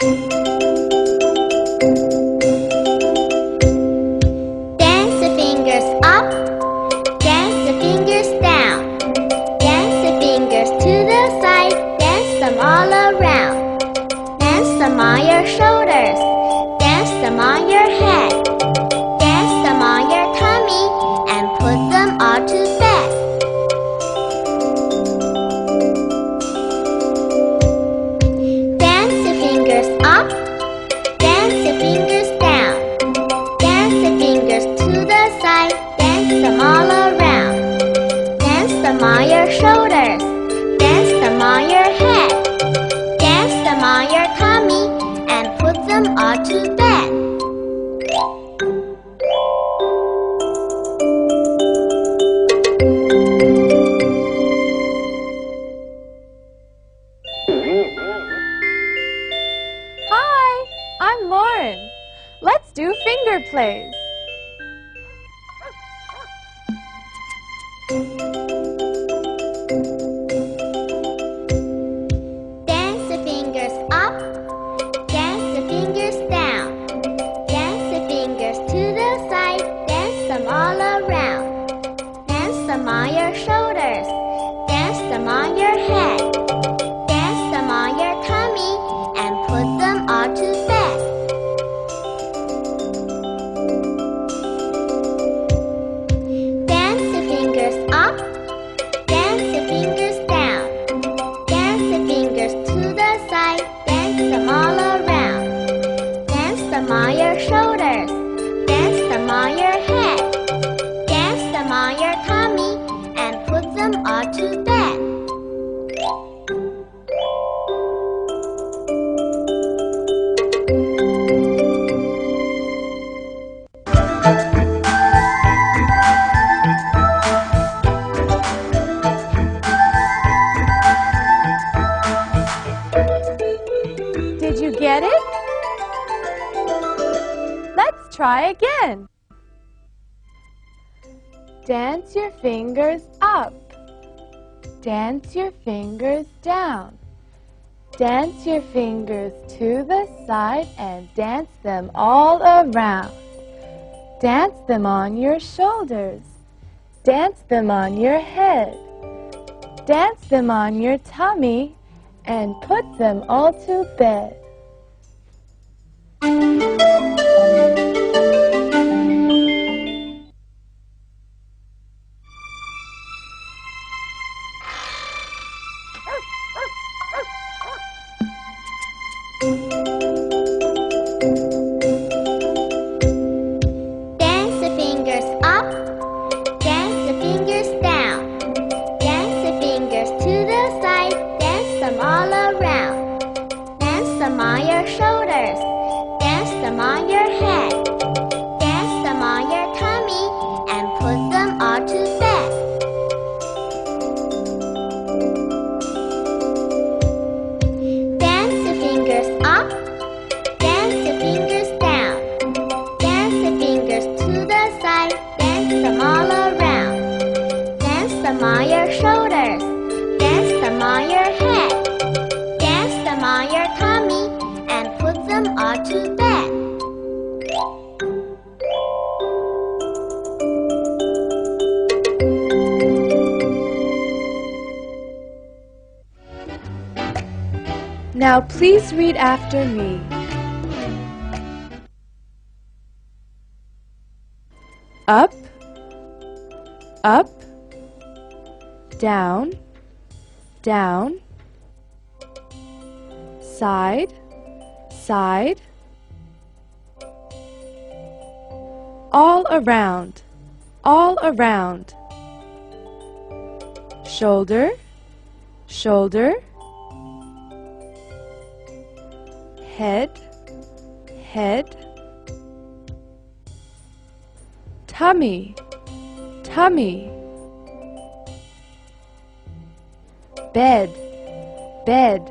Dance the fingers up, dance the fingers down. Dance the fingers to the side, dance them all around. Dance them on your shoulders, dance them on your head. Let's do finger plays. Dance the fingers up, dance the fingers down. Dance the fingers to the side, dance them all around. Dance them on your shoulders, dance them on your head. Let's try again. Dance your fingers up. Dance your fingers down. Dance your fingers to the side and dance them all around. Dance them on your shoulders. Dance them on your head. Dance them on your tummy and put them all to bed. Them on your shoulders, dance them on your head. Now please read after me. Up, up, down, down, side, side, all around, all around, shoulder, shoulder, head, head, tummy, tummy, bed, bed,